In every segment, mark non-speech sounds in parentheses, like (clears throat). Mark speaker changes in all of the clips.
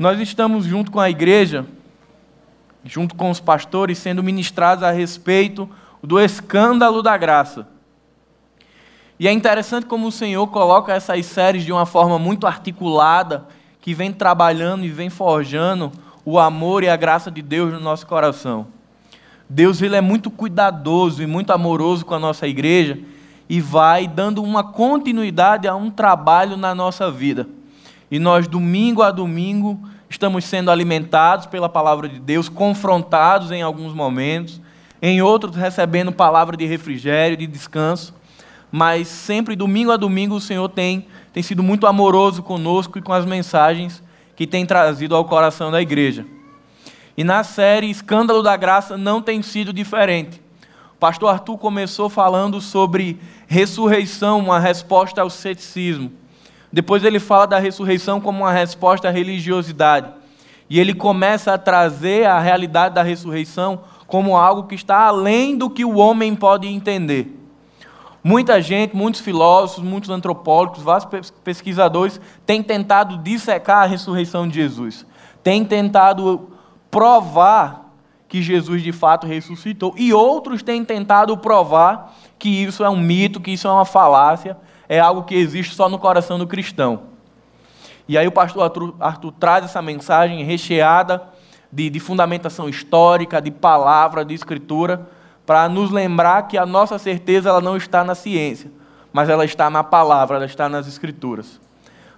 Speaker 1: Nós estamos junto com a igreja, junto com os pastores, sendo ministrados a respeito do escândalo da graça. E é interessante como o Senhor coloca essas séries de uma forma muito articulada, que vem trabalhando e vem forjando o amor e a graça de Deus no nosso coração. Deus ele é muito cuidadoso e muito amoroso com a nossa igreja e vai dando uma continuidade a um trabalho na nossa vida. E nós, domingo a domingo, estamos sendo alimentados pela palavra de Deus, confrontados em alguns momentos, em outros recebendo palavra de refrigério, de descanso, mas sempre, domingo a domingo, o Senhor tem, tem sido muito amoroso conosco e com as mensagens que tem trazido ao coração da igreja. E na série Escândalo da Graça não tem sido diferente. O pastor Arthur começou falando sobre ressurreição, uma resposta ao ceticismo. Depois ele fala da ressurreição como uma resposta à religiosidade. E ele começa a trazer a realidade da ressurreição como algo que está além do que o homem pode entender. Muita gente, muitos filósofos, muitos antropólogos, vários pesquisadores têm tentado dissecar a ressurreição de Jesus. Têm tentado provar que Jesus de fato ressuscitou. E outros têm tentado provar que isso é um mito, que isso é uma falácia, é algo que existe só no coração do cristão. E aí o pastor Arthur, Arthur traz essa mensagem recheada de, de fundamentação histórica, de palavra, de escritura, para nos lembrar que a nossa certeza ela não está na ciência, mas ela está na palavra, ela está nas escrituras.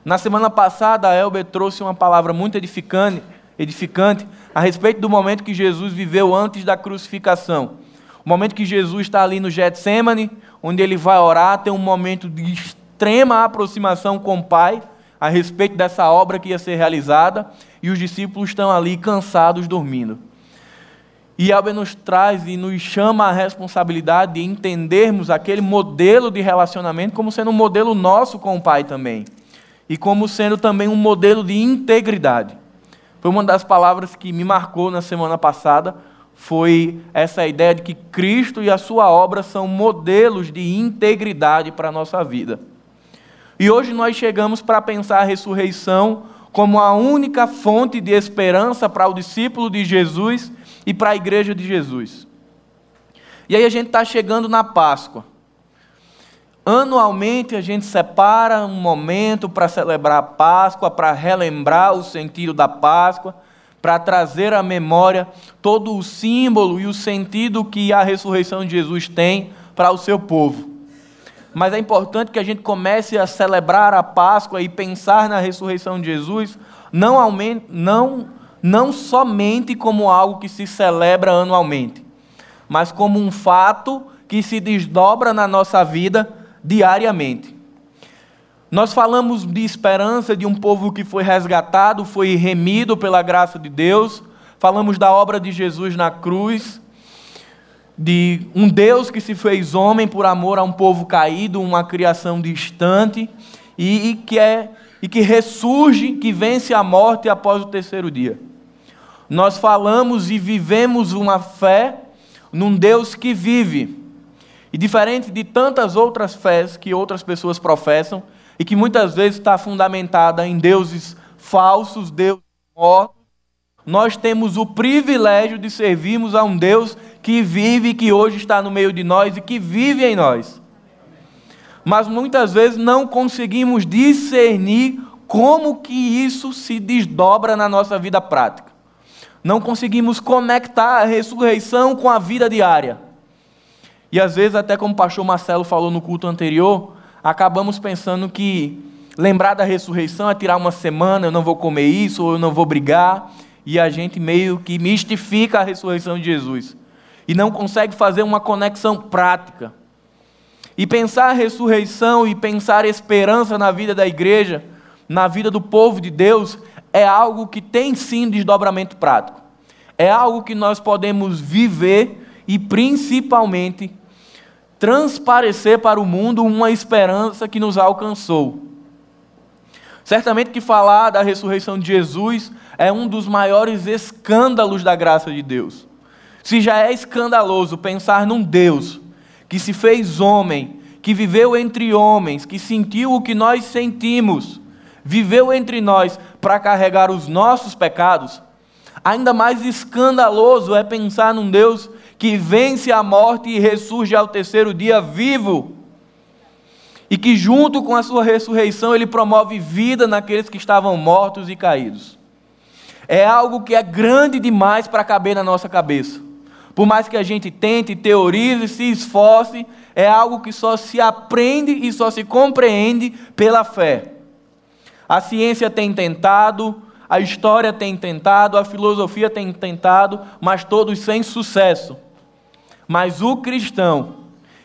Speaker 1: Na semana passada, a Elber trouxe uma palavra muito edificante, edificante a respeito do momento que Jesus viveu antes da crucificação. O momento que Jesus está ali no Getsemane, onde ele vai orar, tem um momento de extrema aproximação com o Pai a respeito dessa obra que ia ser realizada, e os discípulos estão ali cansados dormindo. E Albert nos traz e nos chama a responsabilidade de entendermos aquele modelo de relacionamento como sendo um modelo nosso com o Pai também. E como sendo também um modelo de integridade. Foi uma das palavras que me marcou na semana passada, foi essa ideia de que Cristo e a sua obra são modelos de integridade para a nossa vida. E hoje nós chegamos para pensar a ressurreição como a única fonte de esperança para o discípulo de Jesus e para a igreja de Jesus. E aí a gente está chegando na Páscoa. Anualmente a gente separa um momento para celebrar a Páscoa, para relembrar o sentido da Páscoa, para trazer à memória todo o símbolo e o sentido que a ressurreição de Jesus tem para o seu povo. Mas é importante que a gente comece a celebrar a Páscoa e pensar na ressurreição de Jesus, não, não, não somente como algo que se celebra anualmente, mas como um fato que se desdobra na nossa vida diariamente. Nós falamos de esperança de um povo que foi resgatado, foi remido pela graça de Deus. Falamos da obra de Jesus na cruz, de um Deus que se fez homem por amor a um povo caído, uma criação distante e, e que é e que ressurge, que vence a morte após o terceiro dia. Nós falamos e vivemos uma fé num Deus que vive. E diferente de tantas outras fés que outras pessoas professam, e que muitas vezes está fundamentada em deuses falsos, deuses mortos, nós temos o privilégio de servirmos a um Deus que vive, que hoje está no meio de nós e que vive em nós. Mas muitas vezes não conseguimos discernir como que isso se desdobra na nossa vida prática. Não conseguimos conectar a ressurreição com a vida diária. E às vezes, até como o pastor Marcelo falou no culto anterior, acabamos pensando que lembrar da ressurreição é tirar uma semana, eu não vou comer isso, ou eu não vou brigar, e a gente meio que mistifica a ressurreição de Jesus. E não consegue fazer uma conexão prática. E pensar a ressurreição e pensar esperança na vida da igreja, na vida do povo de Deus, é algo que tem sim desdobramento prático. É algo que nós podemos viver e principalmente transparecer para o mundo uma esperança que nos alcançou. Certamente que falar da ressurreição de Jesus é um dos maiores escândalos da graça de Deus. Se já é escandaloso pensar num Deus que se fez homem, que viveu entre homens, que sentiu o que nós sentimos, viveu entre nós, para carregar os nossos pecados, ainda mais escandaloso é pensar num Deus que vence a morte e ressurge ao terceiro dia vivo. E que, junto com a sua ressurreição, ele promove vida naqueles que estavam mortos e caídos. É algo que é grande demais para caber na nossa cabeça. Por mais que a gente tente, teorize, se esforce, é algo que só se aprende e só se compreende pela fé. A ciência tem tentado, a história tem tentado, a filosofia tem tentado, mas todos sem sucesso. Mas o cristão,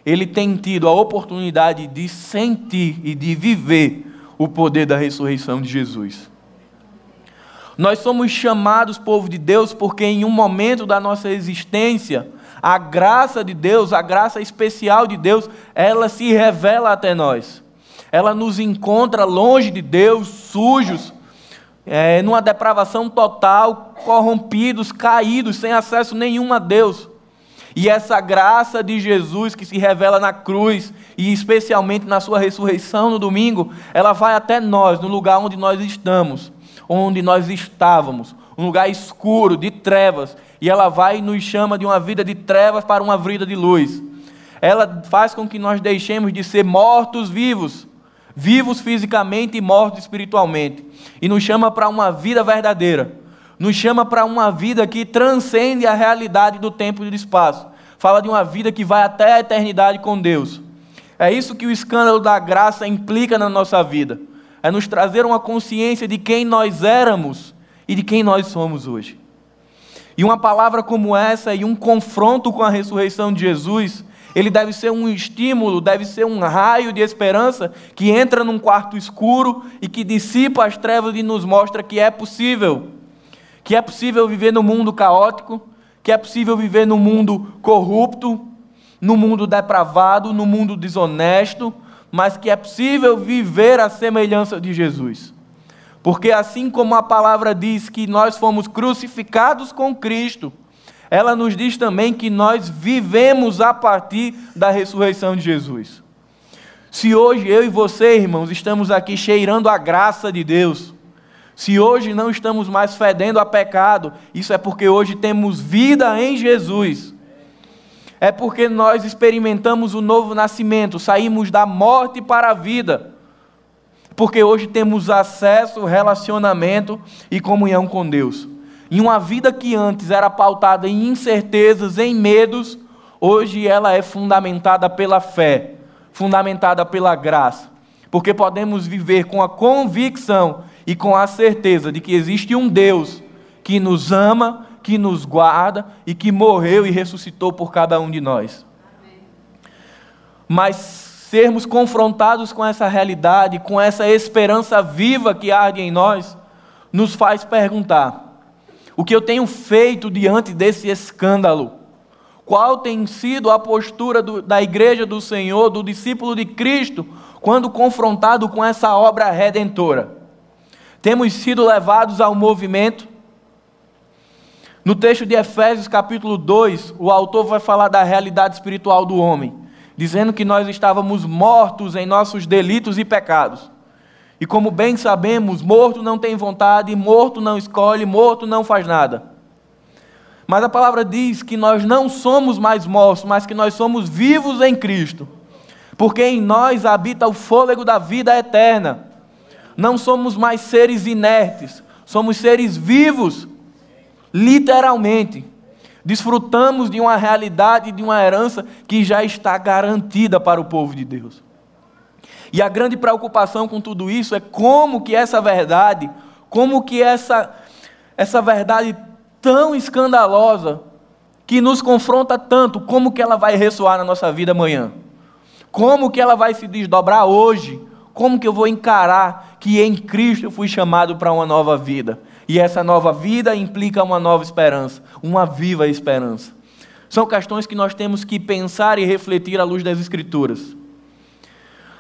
Speaker 1: ele tem tido a oportunidade de sentir e de viver o poder da ressurreição de Jesus. Nós somos chamados, povo de Deus, porque em um momento da nossa existência, a graça de Deus, a graça especial de Deus, ela se revela até nós. Ela nos encontra longe de Deus, sujos, é, numa depravação total, corrompidos, caídos, sem acesso nenhum a Deus. E essa graça de Jesus que se revela na cruz e especialmente na sua ressurreição no domingo, ela vai até nós, no lugar onde nós estamos onde nós estávamos, um lugar escuro, de trevas, e ela vai e nos chama de uma vida de trevas para uma vida de luz. Ela faz com que nós deixemos de ser mortos vivos, vivos fisicamente e mortos espiritualmente, e nos chama para uma vida verdadeira. Nos chama para uma vida que transcende a realidade do tempo e do espaço. Fala de uma vida que vai até a eternidade com Deus. É isso que o escândalo da graça implica na nossa vida é nos trazer uma consciência de quem nós éramos e de quem nós somos hoje. E uma palavra como essa e um confronto com a ressurreição de Jesus, ele deve ser um estímulo, deve ser um raio de esperança que entra num quarto escuro e que dissipa as trevas e nos mostra que é possível. Que é possível viver no mundo caótico, que é possível viver no mundo corrupto, no mundo depravado, no mundo desonesto, mas que é possível viver a semelhança de Jesus. Porque assim como a palavra diz que nós fomos crucificados com Cristo, ela nos diz também que nós vivemos a partir da ressurreição de Jesus. Se hoje eu e você, irmãos, estamos aqui cheirando a graça de Deus, se hoje não estamos mais fedendo a pecado, isso é porque hoje temos vida em Jesus é porque nós experimentamos o novo nascimento, saímos da morte para a vida. Porque hoje temos acesso, relacionamento e comunhão com Deus. Em uma vida que antes era pautada em incertezas, em medos, hoje ela é fundamentada pela fé, fundamentada pela graça. Porque podemos viver com a convicção e com a certeza de que existe um Deus que nos ama que nos guarda e que morreu e ressuscitou por cada um de nós. Mas sermos confrontados com essa realidade, com essa esperança viva que arde em nós, nos faz perguntar: o que eu tenho feito diante desse escândalo? Qual tem sido a postura do, da igreja do Senhor, do discípulo de Cristo, quando confrontado com essa obra redentora? Temos sido levados ao movimento no texto de Efésios, capítulo 2, o autor vai falar da realidade espiritual do homem, dizendo que nós estávamos mortos em nossos delitos e pecados. E como bem sabemos, morto não tem vontade, morto não escolhe, morto não faz nada. Mas a palavra diz que nós não somos mais mortos, mas que nós somos vivos em Cristo. Porque em nós habita o fôlego da vida eterna. Não somos mais seres inertes, somos seres vivos literalmente. Desfrutamos de uma realidade, de uma herança que já está garantida para o povo de Deus. E a grande preocupação com tudo isso é como que essa verdade, como que essa, essa verdade tão escandalosa, que nos confronta tanto, como que ela vai ressoar na nossa vida amanhã? Como que ela vai se desdobrar hoje? Como que eu vou encarar que em Cristo fui chamado para uma nova vida? E essa nova vida implica uma nova esperança, uma viva esperança. São questões que nós temos que pensar e refletir à luz das Escrituras.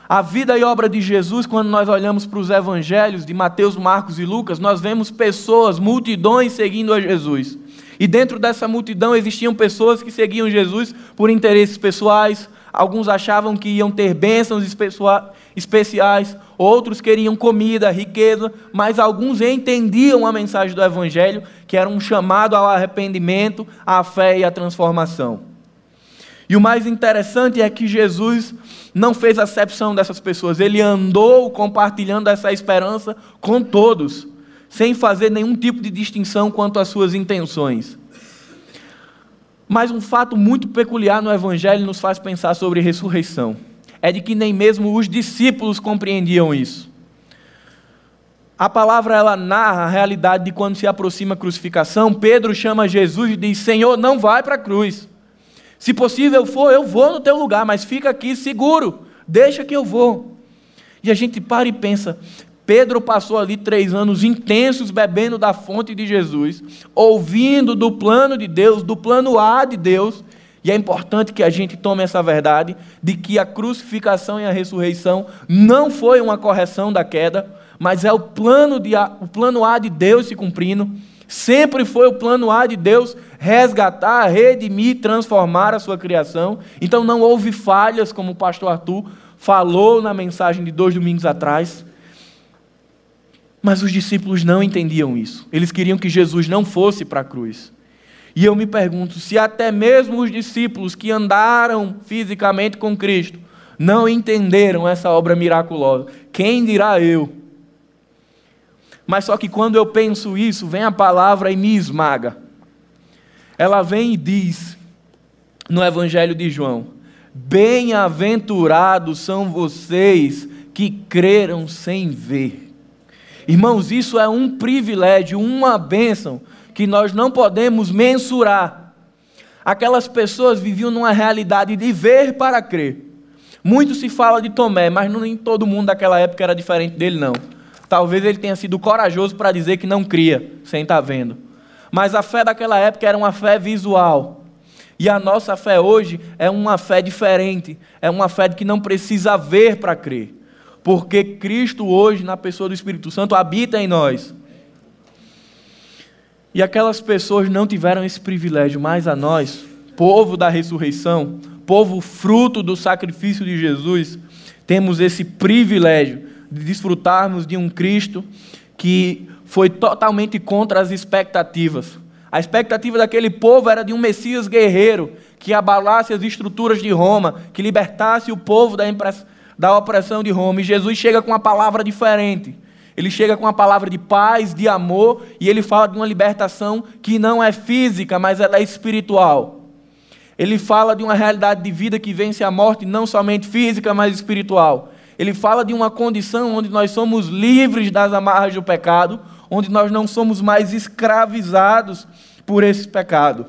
Speaker 1: A vida e obra de Jesus, quando nós olhamos para os evangelhos de Mateus, Marcos e Lucas, nós vemos pessoas, multidões seguindo a Jesus. E dentro dessa multidão existiam pessoas que seguiam Jesus por interesses pessoais, alguns achavam que iam ter bênçãos especiais, outros queriam comida, riqueza, mas alguns entendiam a mensagem do Evangelho, que era um chamado ao arrependimento, à fé e à transformação. E o mais interessante é que Jesus não fez acepção dessas pessoas, ele andou compartilhando essa esperança com todos, sem fazer nenhum tipo de distinção quanto às suas intenções. Mas um fato muito peculiar no Evangelho nos faz pensar sobre ressurreição. É de que nem mesmo os discípulos compreendiam isso. A palavra ela narra a realidade de quando se aproxima a crucificação. Pedro chama Jesus e diz: Senhor, não vai para a cruz. Se possível for, eu vou no teu lugar, mas fica aqui seguro, deixa que eu vou. E a gente para e pensa: Pedro passou ali três anos intensos bebendo da fonte de Jesus, ouvindo do plano de Deus, do plano A de Deus. E é importante que a gente tome essa verdade de que a crucificação e a ressurreição não foi uma correção da queda, mas é o plano, de, o plano A de Deus se cumprindo. Sempre foi o plano A de Deus resgatar, redimir, transformar a sua criação. Então não houve falhas, como o pastor Arthur falou na mensagem de dois domingos atrás. Mas os discípulos não entendiam isso. Eles queriam que Jesus não fosse para a cruz. E eu me pergunto se até mesmo os discípulos que andaram fisicamente com Cristo não entenderam essa obra miraculosa. Quem dirá eu? Mas só que quando eu penso isso, vem a palavra e me esmaga. Ela vem e diz no Evangelho de João: Bem-aventurados são vocês que creram sem ver. Irmãos, isso é um privilégio, uma bênção que nós não podemos mensurar. Aquelas pessoas viviam numa realidade de ver para crer. Muito se fala de Tomé, mas nem todo mundo daquela época era diferente dele, não. Talvez ele tenha sido corajoso para dizer que não cria, sem estar vendo. Mas a fé daquela época era uma fé visual. E a nossa fé hoje é uma fé diferente. É uma fé que não precisa ver para crer porque Cristo hoje, na pessoa do Espírito Santo, habita em nós. E aquelas pessoas não tiveram esse privilégio, mas a nós, povo da ressurreição, povo fruto do sacrifício de Jesus, temos esse privilégio de desfrutarmos de um Cristo que foi totalmente contra as expectativas. A expectativa daquele povo era de um Messias guerreiro que abalasse as estruturas de Roma, que libertasse o povo da da opressão de Roma. E Jesus chega com uma palavra diferente. Ele chega com uma palavra de paz, de amor, e ele fala de uma libertação que não é física, mas ela é espiritual. Ele fala de uma realidade de vida que vence a morte, não somente física, mas espiritual. Ele fala de uma condição onde nós somos livres das amarras do pecado, onde nós não somos mais escravizados por esse pecado.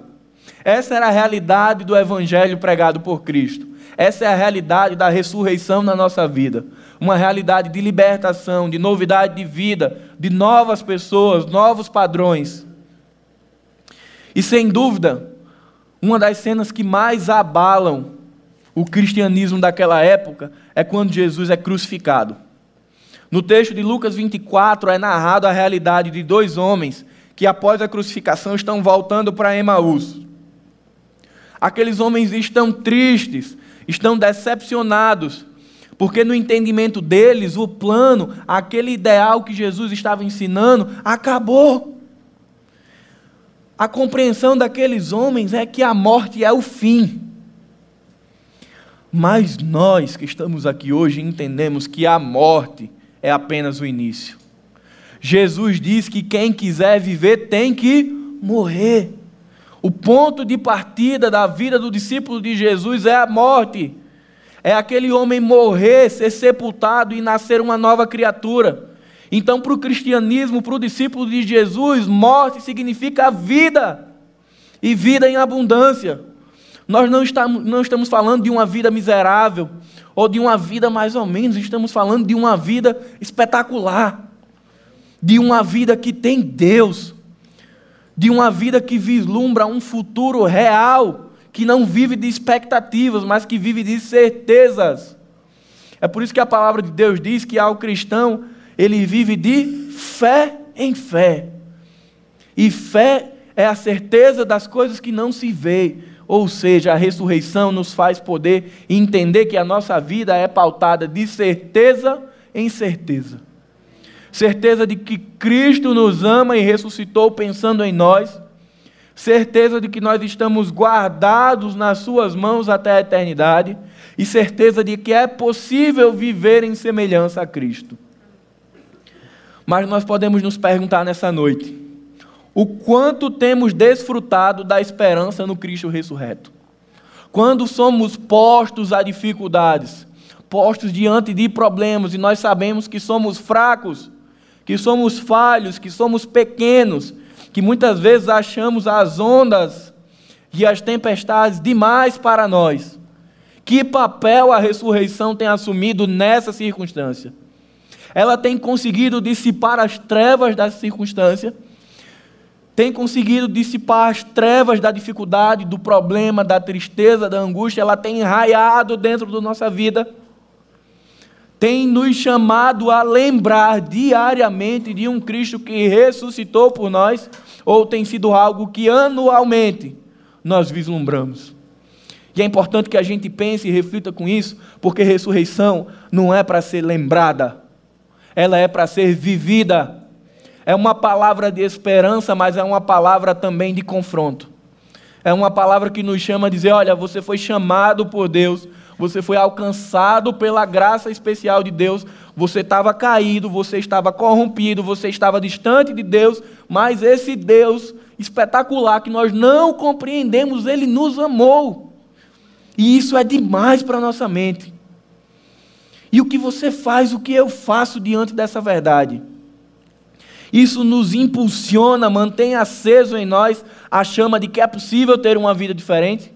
Speaker 1: Essa era a realidade do evangelho pregado por Cristo. Essa é a realidade da ressurreição na nossa vida. Uma realidade de libertação, de novidade de vida, de novas pessoas, novos padrões. E sem dúvida, uma das cenas que mais abalam o cristianismo daquela época é quando Jesus é crucificado. No texto de Lucas 24 é narrado a realidade de dois homens que após a crucificação estão voltando para Emaús. Aqueles homens estão tristes, estão decepcionados, porque no entendimento deles, o plano, aquele ideal que Jesus estava ensinando, acabou. A compreensão daqueles homens é que a morte é o fim. Mas nós que estamos aqui hoje entendemos que a morte é apenas o início. Jesus diz que quem quiser viver tem que morrer. O ponto de partida da vida do discípulo de Jesus é a morte. É aquele homem morrer, ser sepultado e nascer uma nova criatura. Então, para o cristianismo, para o discípulo de Jesus, morte significa vida e vida em abundância. Nós não estamos, não estamos falando de uma vida miserável ou de uma vida mais ou menos, estamos falando de uma vida espetacular, de uma vida que tem Deus, de uma vida que vislumbra um futuro real, que não vive de expectativas, mas que vive de certezas. É por isso que a palavra de Deus diz que ao cristão, ele vive de fé em fé. E fé é a certeza das coisas que não se vê. Ou seja, a ressurreição nos faz poder entender que a nossa vida é pautada de certeza em certeza. Certeza de que Cristo nos ama e ressuscitou pensando em nós. Certeza de que nós estamos guardados nas Suas mãos até a eternidade. E certeza de que é possível viver em semelhança a Cristo. Mas nós podemos nos perguntar nessa noite: o quanto temos desfrutado da esperança no Cristo ressurreto? Quando somos postos a dificuldades, postos diante de problemas e nós sabemos que somos fracos, que somos falhos, que somos pequenos, que muitas vezes achamos as ondas e as tempestades demais para nós. Que papel a ressurreição tem assumido nessa circunstância? Ela tem conseguido dissipar as trevas dessa circunstância tem conseguido dissipar as trevas da dificuldade, do problema, da tristeza, da angústia, ela tem enraiado dentro da nossa vida, tem nos chamado a lembrar diariamente de um Cristo que ressuscitou por nós, ou tem sido algo que anualmente nós vislumbramos. E é importante que a gente pense e reflita com isso, porque ressurreição não é para ser lembrada, ela é para ser vivida é uma palavra de esperança, mas é uma palavra também de confronto. É uma palavra que nos chama a dizer: olha, você foi chamado por Deus, você foi alcançado pela graça especial de Deus, você estava caído, você estava corrompido, você estava distante de Deus, mas esse Deus espetacular que nós não compreendemos, ele nos amou. E isso é demais para a nossa mente. E o que você faz, o que eu faço diante dessa verdade? Isso nos impulsiona, mantém aceso em nós a chama de que é possível ter uma vida diferente.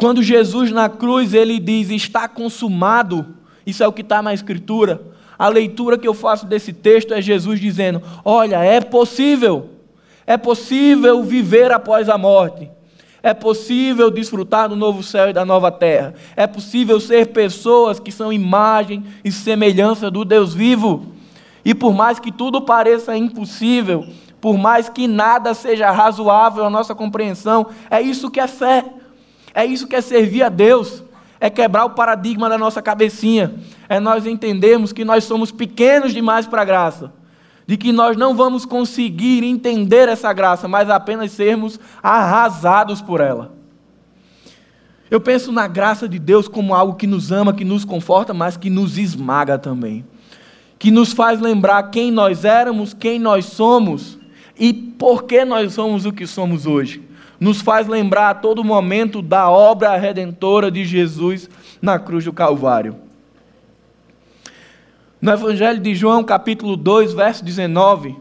Speaker 1: Quando Jesus na cruz ele diz está consumado, isso é o que está na Escritura. A leitura que eu faço desse texto é Jesus dizendo: Olha, é possível, é possível viver após a morte. É possível desfrutar do novo céu e da nova terra. É possível ser pessoas que são imagem e semelhança do Deus vivo. E por mais que tudo pareça impossível, por mais que nada seja razoável à nossa compreensão, é isso que é fé. É isso que é servir a Deus. É quebrar o paradigma da nossa cabecinha. É nós entendermos que nós somos pequenos demais para a graça. De que nós não vamos conseguir entender essa graça, mas apenas sermos arrasados por ela. Eu penso na graça de Deus como algo que nos ama, que nos conforta, mas que nos esmaga também que nos faz lembrar quem nós éramos, quem nós somos e por que nós somos o que somos hoje. Nos faz lembrar a todo momento da obra redentora de Jesus na cruz do Calvário. No Evangelho de João, capítulo 2, verso 19,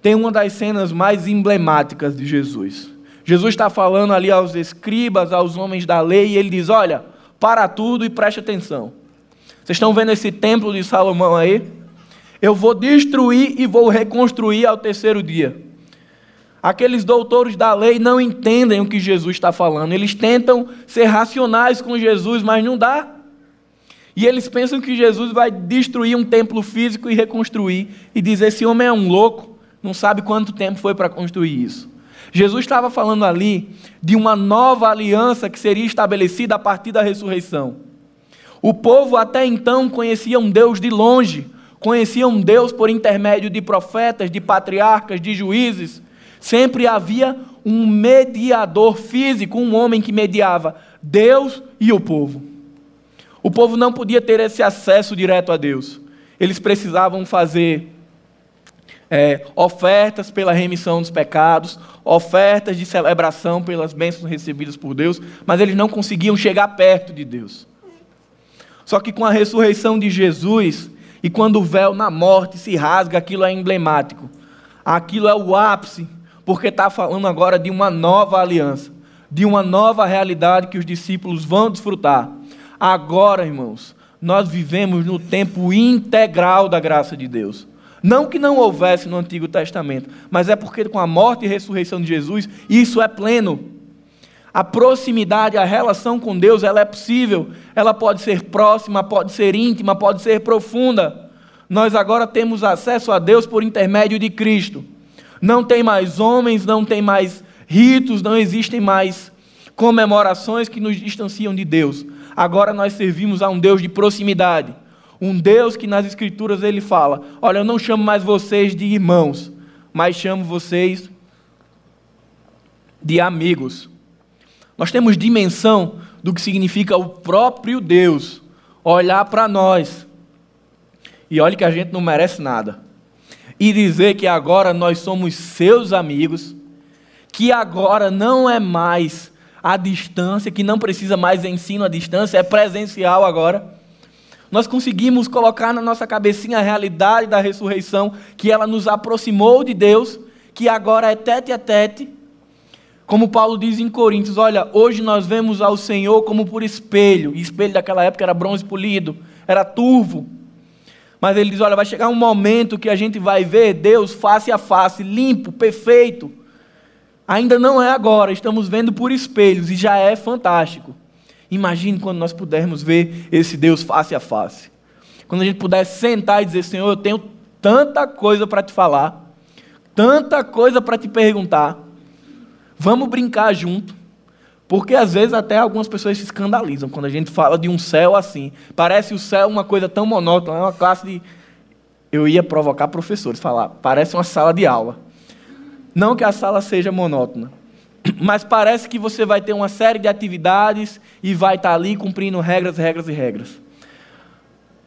Speaker 1: tem uma das cenas mais emblemáticas de Jesus. Jesus está falando ali aos escribas, aos homens da lei, e ele diz: Olha, para tudo e preste atenção. Vocês estão vendo esse templo de Salomão aí? Eu vou destruir e vou reconstruir ao terceiro dia. Aqueles doutores da lei não entendem o que Jesus está falando. Eles tentam ser racionais com Jesus, mas não dá. E eles pensam que Jesus vai destruir um templo físico e reconstruir. E diz: esse homem é um louco, não sabe quanto tempo foi para construir isso. Jesus estava falando ali de uma nova aliança que seria estabelecida a partir da ressurreição. O povo até então conhecia um Deus de longe, conheciam Deus por intermédio de profetas, de patriarcas, de juízes. Sempre havia um mediador físico, um homem que mediava Deus e o povo. O povo não podia ter esse acesso direto a Deus. Eles precisavam fazer é, ofertas pela remissão dos pecados, ofertas de celebração pelas bênçãos recebidas por Deus, mas eles não conseguiam chegar perto de Deus. Só que com a ressurreição de Jesus, e quando o véu na morte se rasga, aquilo é emblemático. Aquilo é o ápice, porque está falando agora de uma nova aliança, de uma nova realidade que os discípulos vão desfrutar. Agora, irmãos, nós vivemos no tempo integral da graça de Deus. Não que não houvesse no Antigo Testamento, mas é porque com a morte e ressurreição de Jesus, isso é pleno. A proximidade, a relação com Deus, ela é possível. Ela pode ser próxima, pode ser íntima, pode ser profunda. Nós agora temos acesso a Deus por intermédio de Cristo. Não tem mais homens, não tem mais ritos, não existem mais comemorações que nos distanciam de Deus. Agora nós servimos a um Deus de proximidade. Um Deus que nas Escrituras ele fala: Olha, eu não chamo mais vocês de irmãos, mas chamo vocês de amigos. Nós temos dimensão do que significa o próprio Deus olhar para nós e olhe que a gente não merece nada e dizer que agora nós somos seus amigos, que agora não é mais a distância, que não precisa mais ensino à distância, é presencial agora. Nós conseguimos colocar na nossa cabecinha a realidade da ressurreição, que ela nos aproximou de Deus, que agora é tete a tete. Como Paulo diz em Coríntios: Olha, hoje nós vemos ao Senhor como por espelho. E espelho daquela época era bronze polido, era turvo. Mas ele diz: Olha, vai chegar um momento que a gente vai ver Deus face a face, limpo, perfeito. Ainda não é agora, estamos vendo por espelhos e já é fantástico. Imagine quando nós pudermos ver esse Deus face a face. Quando a gente puder sentar e dizer: Senhor, eu tenho tanta coisa para te falar, tanta coisa para te perguntar. Vamos brincar junto. Porque às vezes até algumas pessoas se escandalizam quando a gente fala de um céu assim. Parece o céu uma coisa tão monótona, é uma classe de. Eu ia provocar professores, falar, parece uma sala de aula. Não que a sala seja monótona, (clears throat) mas parece que você vai ter uma série de atividades e vai estar ali cumprindo regras, regras e regras.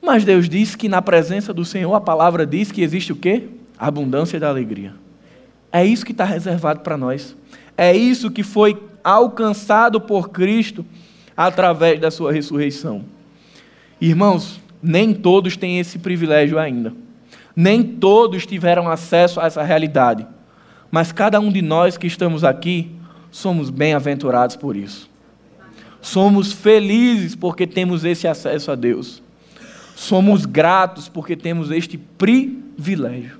Speaker 1: Mas Deus diz que na presença do Senhor, a palavra diz que existe o quê? A abundância da alegria. É isso que está reservado para nós. É isso que foi alcançado por Cristo através da sua ressurreição. Irmãos, nem todos têm esse privilégio ainda. Nem todos tiveram acesso a essa realidade. Mas cada um de nós que estamos aqui somos bem-aventurados por isso. Somos felizes porque temos esse acesso a Deus. Somos gratos porque temos este privilégio.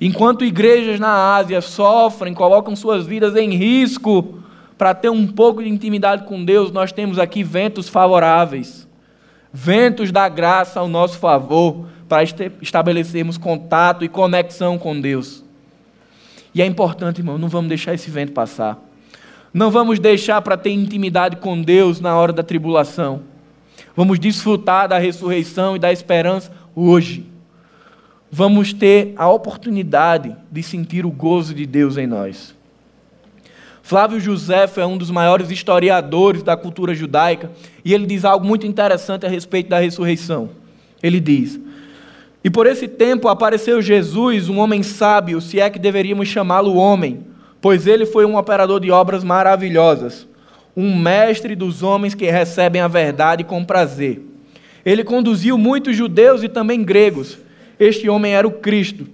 Speaker 1: Enquanto igrejas na Ásia sofrem, colocam suas vidas em risco para ter um pouco de intimidade com Deus, nós temos aqui ventos favoráveis, ventos da graça ao nosso favor, para estabelecermos contato e conexão com Deus. E é importante, irmão, não vamos deixar esse vento passar. Não vamos deixar para ter intimidade com Deus na hora da tribulação. Vamos desfrutar da ressurreição e da esperança hoje. Vamos ter a oportunidade de sentir o gozo de Deus em nós. Flávio José é um dos maiores historiadores da cultura judaica e ele diz algo muito interessante a respeito da ressurreição. Ele diz: E por esse tempo apareceu Jesus, um homem sábio, se é que deveríamos chamá-lo homem, pois ele foi um operador de obras maravilhosas, um mestre dos homens que recebem a verdade com prazer. Ele conduziu muitos judeus e também gregos. Este homem era o Cristo.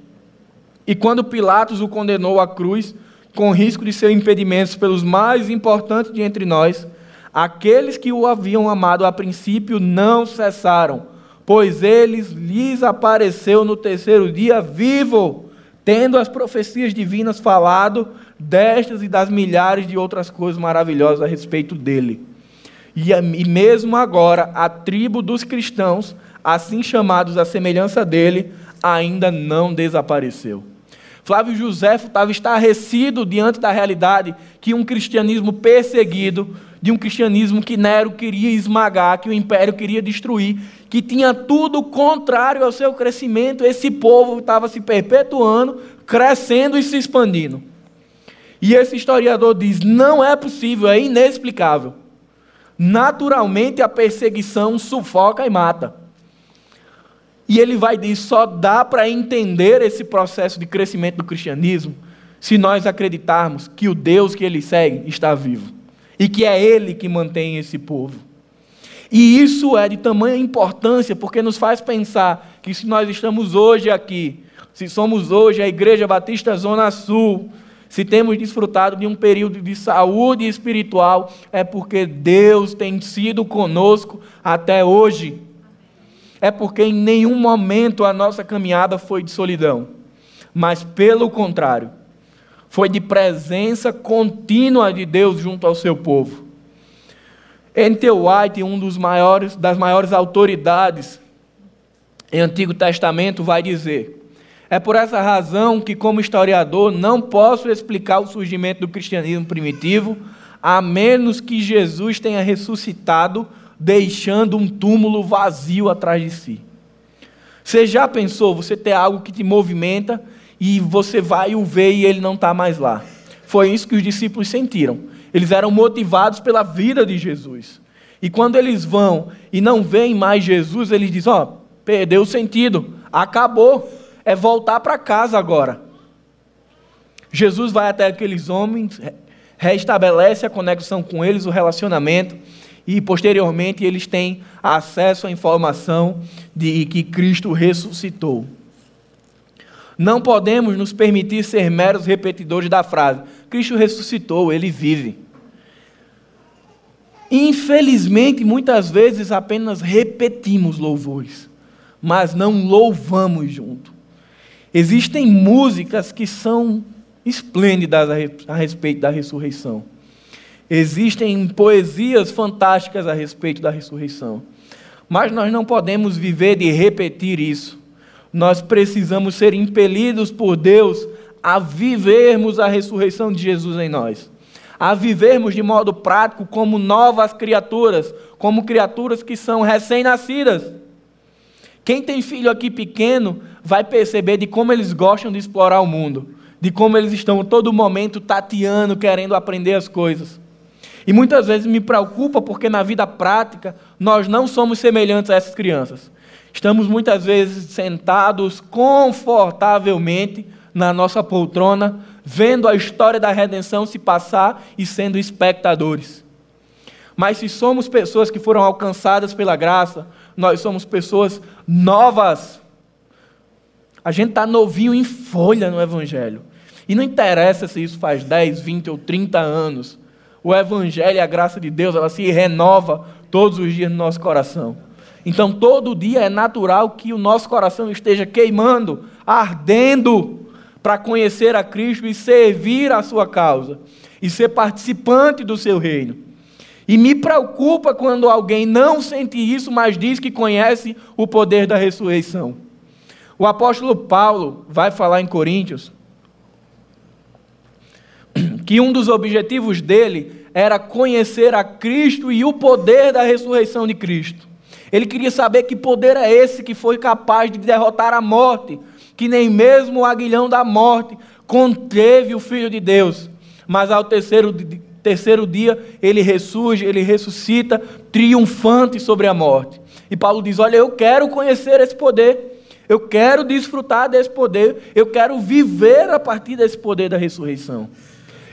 Speaker 1: E quando Pilatos o condenou à cruz, com risco de ser impedimentos pelos mais importantes de entre nós, aqueles que o haviam amado a princípio não cessaram, pois eles lhes apareceu no terceiro dia vivo, tendo as profecias divinas falado destas e das milhares de outras coisas maravilhosas a respeito dele. E mesmo agora, a tribo dos cristãos, assim chamados à semelhança dele, ainda não desapareceu. Flávio José estava estarrecido diante da realidade que um cristianismo perseguido, de um cristianismo que Nero queria esmagar, que o império queria destruir, que tinha tudo contrário ao seu crescimento, esse povo estava se perpetuando, crescendo e se expandindo. E esse historiador diz: não é possível, é inexplicável. Naturalmente a perseguição sufoca e mata. E ele vai dizer: só dá para entender esse processo de crescimento do cristianismo se nós acreditarmos que o Deus que ele segue está vivo e que é ele que mantém esse povo. E isso é de tamanha importância porque nos faz pensar que se nós estamos hoje aqui, se somos hoje a Igreja Batista Zona Sul, se temos desfrutado de um período de saúde espiritual, é porque Deus tem sido conosco até hoje é porque em nenhum momento a nossa caminhada foi de solidão, mas pelo contrário, foi de presença contínua de Deus junto ao seu povo. N.T. White, um dos maiores, das maiores autoridades em Antigo Testamento, vai dizer: É por essa razão que, como historiador, não posso explicar o surgimento do cristianismo primitivo, a menos que Jesus tenha ressuscitado deixando um túmulo vazio atrás de si. Você já pensou você ter algo que te movimenta e você vai o ver e ele não está mais lá? Foi isso que os discípulos sentiram. Eles eram motivados pela vida de Jesus. E quando eles vão e não veem mais Jesus, eles dizem: Ó, oh, perdeu o sentido, acabou, é voltar para casa agora. Jesus vai até aqueles homens, restabelece a conexão com eles, o relacionamento, e posteriormente eles têm acesso à informação de que Cristo ressuscitou. Não podemos nos permitir ser meros repetidores da frase: Cristo ressuscitou, ele vive. Infelizmente, muitas vezes apenas repetimos louvores, mas não louvamos junto. Existem músicas que são esplêndidas a respeito da ressurreição. Existem poesias fantásticas a respeito da ressurreição. Mas nós não podemos viver de repetir isso. Nós precisamos ser impelidos por Deus a vivermos a ressurreição de Jesus em nós. A vivermos de modo prático como novas criaturas, como criaturas que são recém-nascidas. Quem tem filho aqui pequeno vai perceber de como eles gostam de explorar o mundo, de como eles estão todo momento tateando, querendo aprender as coisas. E muitas vezes me preocupa porque na vida prática nós não somos semelhantes a essas crianças. Estamos muitas vezes sentados confortavelmente na nossa poltrona, vendo a história da redenção se passar e sendo espectadores. Mas se somos pessoas que foram alcançadas pela graça, nós somos pessoas novas. A gente está novinho em folha no Evangelho. E não interessa se isso faz 10, 20 ou 30 anos o Evangelho e a graça de Deus, ela se renova todos os dias no nosso coração. Então, todo dia é natural que o nosso coração esteja queimando, ardendo, para conhecer a Cristo e servir a sua causa, e ser participante do seu reino. E me preocupa quando alguém não sente isso, mas diz que conhece o poder da ressurreição. O apóstolo Paulo vai falar em Coríntios que um dos objetivos dele era conhecer a Cristo e o poder da ressurreição de Cristo. Ele queria saber que poder é esse que foi capaz de derrotar a morte, que nem mesmo o aguilhão da morte conteve o Filho de Deus. Mas ao terceiro, terceiro dia ele ressurge, ele ressuscita, triunfante sobre a morte. E Paulo diz: Olha, eu quero conhecer esse poder, eu quero desfrutar desse poder, eu quero viver a partir desse poder da ressurreição.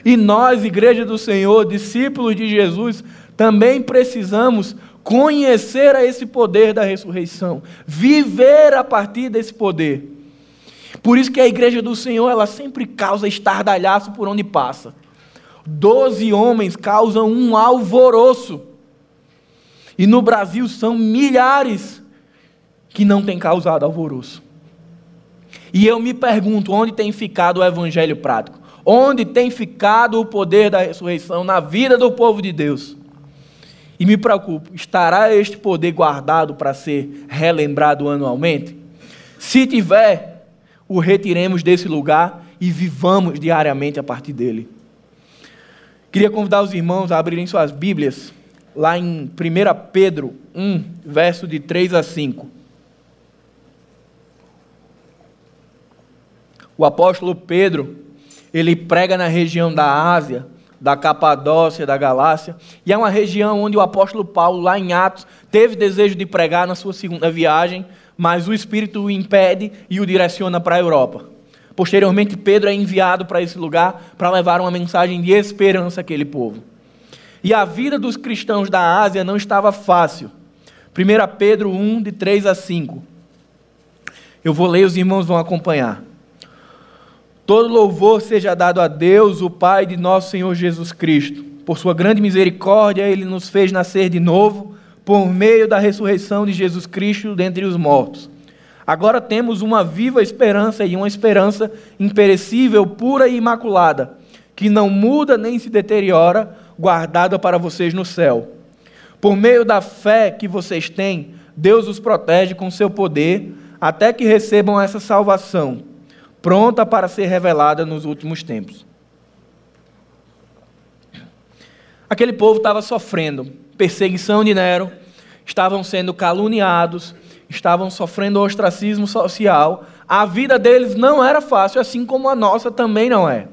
Speaker 1: E nós, igreja do Senhor, discípulos de Jesus, também precisamos conhecer esse poder da ressurreição, viver a partir desse poder. Por isso que a igreja do Senhor, ela sempre causa estardalhaço por onde passa. Doze homens causam um alvoroço. E no Brasil são milhares que não têm causado alvoroço. E eu me pergunto onde tem ficado o evangelho prático. Onde tem ficado o poder da ressurreição na vida do povo de Deus? E me preocupo, estará este poder guardado para ser relembrado anualmente? Se tiver, o retiremos desse lugar e vivamos diariamente a partir dele. Queria convidar os irmãos a abrirem suas Bíblias, lá em 1 Pedro 1, verso de 3 a 5. O apóstolo Pedro, ele prega na região da Ásia, da Capadócia, da Galácia, e é uma região onde o apóstolo Paulo, lá em Atos, teve desejo de pregar na sua segunda viagem, mas o Espírito o impede e o direciona para a Europa. Posteriormente, Pedro é enviado para esse lugar para levar uma mensagem de esperança àquele povo. E a vida dos cristãos da Ásia não estava fácil. 1 Pedro 1, de 3 a 5. Eu vou ler, os irmãos vão acompanhar. Todo louvor seja dado a Deus, o Pai de nosso Senhor Jesus Cristo. Por sua grande misericórdia, ele nos fez nascer de novo por meio da ressurreição de Jesus Cristo dentre os mortos. Agora temos uma viva esperança e uma esperança imperecível, pura e imaculada, que não muda nem se deteriora, guardada para vocês no céu. Por meio da fé que vocês têm, Deus os protege com seu poder, até que recebam essa salvação pronta para ser revelada nos últimos tempos. Aquele povo estava sofrendo perseguição de Nero, estavam sendo caluniados estavam sofrendo ostracismo social, a vida deles não era fácil, assim como a nossa também não é.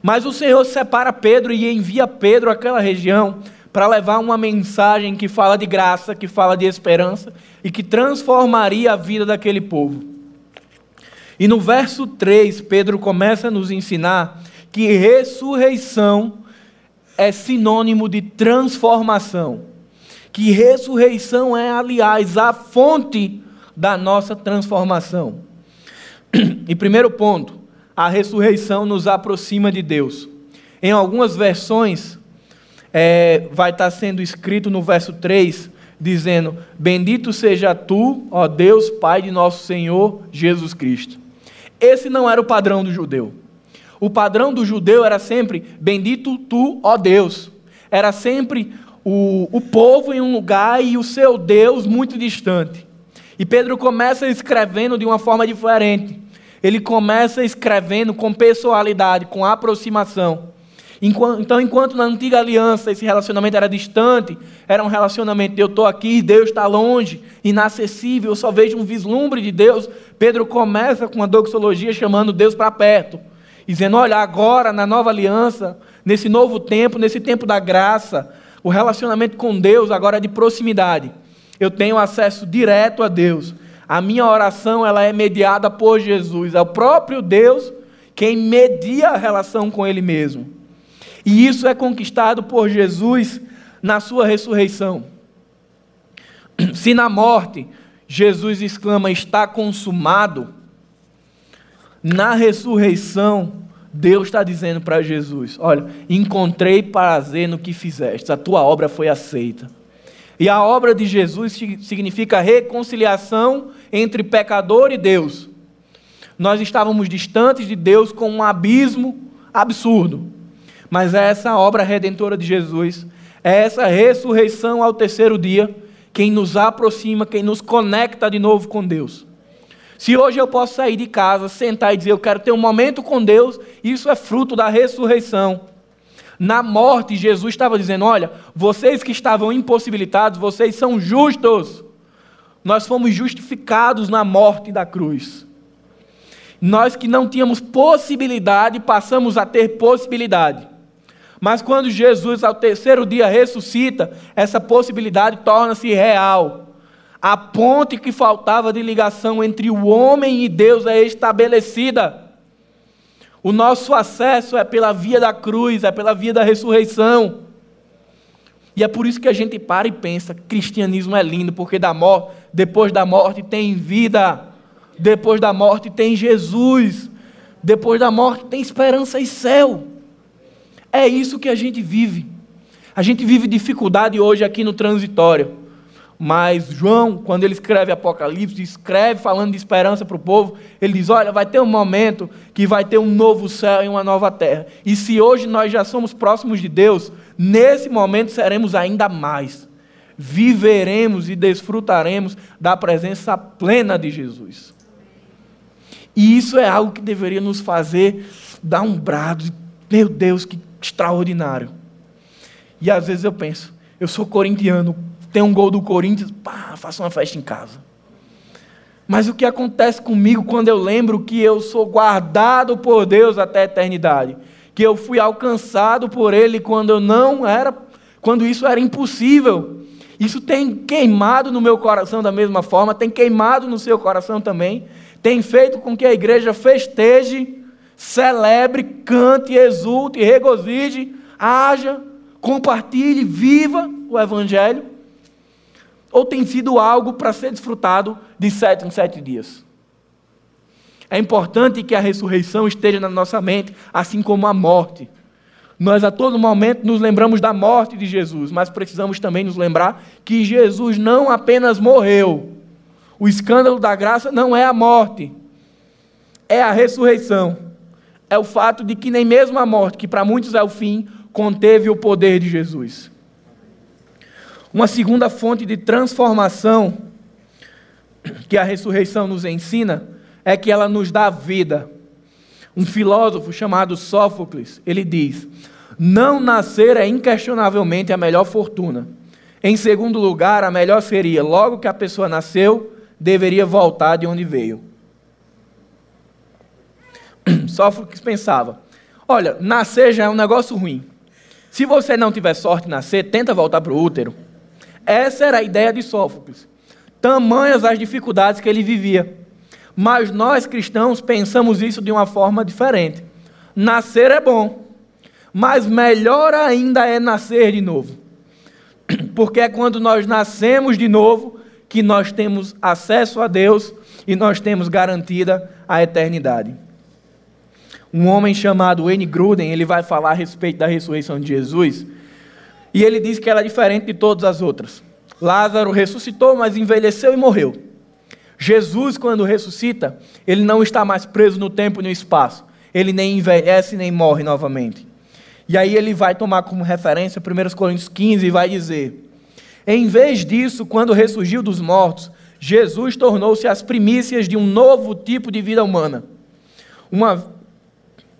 Speaker 1: Mas o Senhor separa Pedro e envia Pedro àquela região para levar uma mensagem que fala de graça, que fala de esperança e que transformaria a vida daquele povo. E no verso 3, Pedro começa a nos ensinar que ressurreição é sinônimo de transformação. Que ressurreição é, aliás, a fonte da nossa transformação. (clears throat) E primeiro ponto, a ressurreição nos aproxima de Deus. Em algumas versões, é, vai estar sendo escrito no verso 3, dizendo: Bendito seja tu, ó Deus, Pai de nosso Senhor Jesus Cristo. Esse não era o padrão do judeu. O padrão do judeu era sempre: Bendito tu, ó Deus. Era sempre o, o povo em um lugar e o seu Deus muito distante. E Pedro começa escrevendo de uma forma diferente. Ele começa escrevendo com pessoalidade, com aproximação. Então, enquanto na antiga aliança esse relacionamento era distante, era um relacionamento de eu estou aqui, Deus está longe, inacessível, eu só vejo um vislumbre de Deus. Pedro começa com uma doxologia chamando Deus para perto, dizendo: Olha, agora na nova aliança, nesse novo tempo, nesse tempo da graça, o relacionamento com Deus agora é de proximidade. Eu tenho acesso direto a Deus. A minha oração ela é mediada por Jesus, é o próprio Deus quem media a relação com Ele mesmo. E isso é conquistado por Jesus na sua ressurreição. (clears throat) Se na morte Jesus exclama: Está consumado, na ressurreição, Deus está dizendo para Jesus: Olha, encontrei prazer no que fizeste, a tua obra foi aceita. E a obra de Jesus significa reconciliação entre pecador e Deus. Nós estávamos distantes de Deus com um abismo absurdo. Mas é essa obra redentora de Jesus, é essa ressurreição ao terceiro dia, quem nos aproxima, quem nos conecta de novo com Deus. Se hoje eu posso sair de casa, sentar e dizer eu quero ter um momento com Deus, isso é fruto da ressurreição. Na morte, Jesus estava dizendo: Olha, vocês que estavam impossibilitados, vocês são justos. Nós fomos justificados na morte da cruz. Nós que não tínhamos possibilidade, passamos a ter possibilidade. Mas quando Jesus, ao terceiro dia, ressuscita, essa possibilidade torna-se real. A ponte que faltava de ligação entre o homem e Deus é estabelecida. O nosso acesso é pela via da cruz, é pela via da ressurreição. E é por isso que a gente para e pensa: cristianismo é lindo, porque da morte, depois da morte tem vida, depois da morte tem Jesus, depois da morte tem esperança e céu. É isso que a gente vive. A gente vive dificuldade hoje aqui no transitório. Mas João, quando ele escreve Apocalipse, escreve falando de esperança para o povo, ele diz: Olha, vai ter um momento que vai ter um novo céu e uma nova terra. E se hoje nós já somos próximos de Deus, nesse momento seremos ainda mais. Viveremos e desfrutaremos da presença plena de Jesus. E isso é algo que deveria nos fazer dar um brado: Meu Deus, que extraordinário. E às vezes eu penso, eu sou corintiano, tem um gol do Corinthians, pá, faço uma festa em casa. Mas o que acontece comigo quando eu lembro que eu sou guardado por Deus até a eternidade? Que eu fui alcançado por Ele quando eu não era, quando isso era impossível. Isso tem queimado no meu coração da mesma forma, tem queimado no seu coração também, tem feito com que a igreja festeje celebre, cante, exulte, regozije, haja, compartilhe, viva o Evangelho? Ou tem sido algo para ser desfrutado de sete em sete dias? É importante que a ressurreição esteja na nossa mente, assim como a morte. Nós a todo momento nos lembramos da morte de Jesus, mas precisamos também nos lembrar que Jesus não apenas morreu. O escândalo da graça não é a morte, é a ressurreição é o fato de que nem mesmo a morte, que para muitos é o fim, conteve o poder de Jesus. Uma segunda fonte de transformação que a ressurreição nos ensina é que ela nos dá vida. Um filósofo chamado Sófocles, ele diz: "Não nascer é inquestionavelmente a melhor fortuna. Em segundo lugar, a melhor seria, logo que a pessoa nasceu, deveria voltar de onde veio. (clears throat) Sófocles pensava: olha, nascer já é um negócio ruim. Se você não tiver sorte de nascer, tenta voltar para o útero. Essa era a ideia de Sófocles. Tamanhas as dificuldades que ele vivia. Mas nós cristãos pensamos isso de uma forma diferente. Nascer é bom, mas melhor ainda é nascer de novo. (clears throat) Porque é quando nós nascemos de novo que nós temos acesso a Deus e nós temos garantida a eternidade. Um homem chamado Wayne Gruden, ele vai falar a respeito da ressurreição de Jesus, e ele diz que ela é diferente de todas as outras. Lázaro ressuscitou, mas envelheceu e morreu. Jesus, quando ressuscita, ele não está mais preso no tempo e no espaço. Ele nem envelhece nem morre novamente. E aí ele vai tomar como referência 1 Coríntios 15 e vai dizer: Em vez disso, quando ressurgiu dos mortos, Jesus tornou-se as primícias de um novo tipo de vida humana. Uma,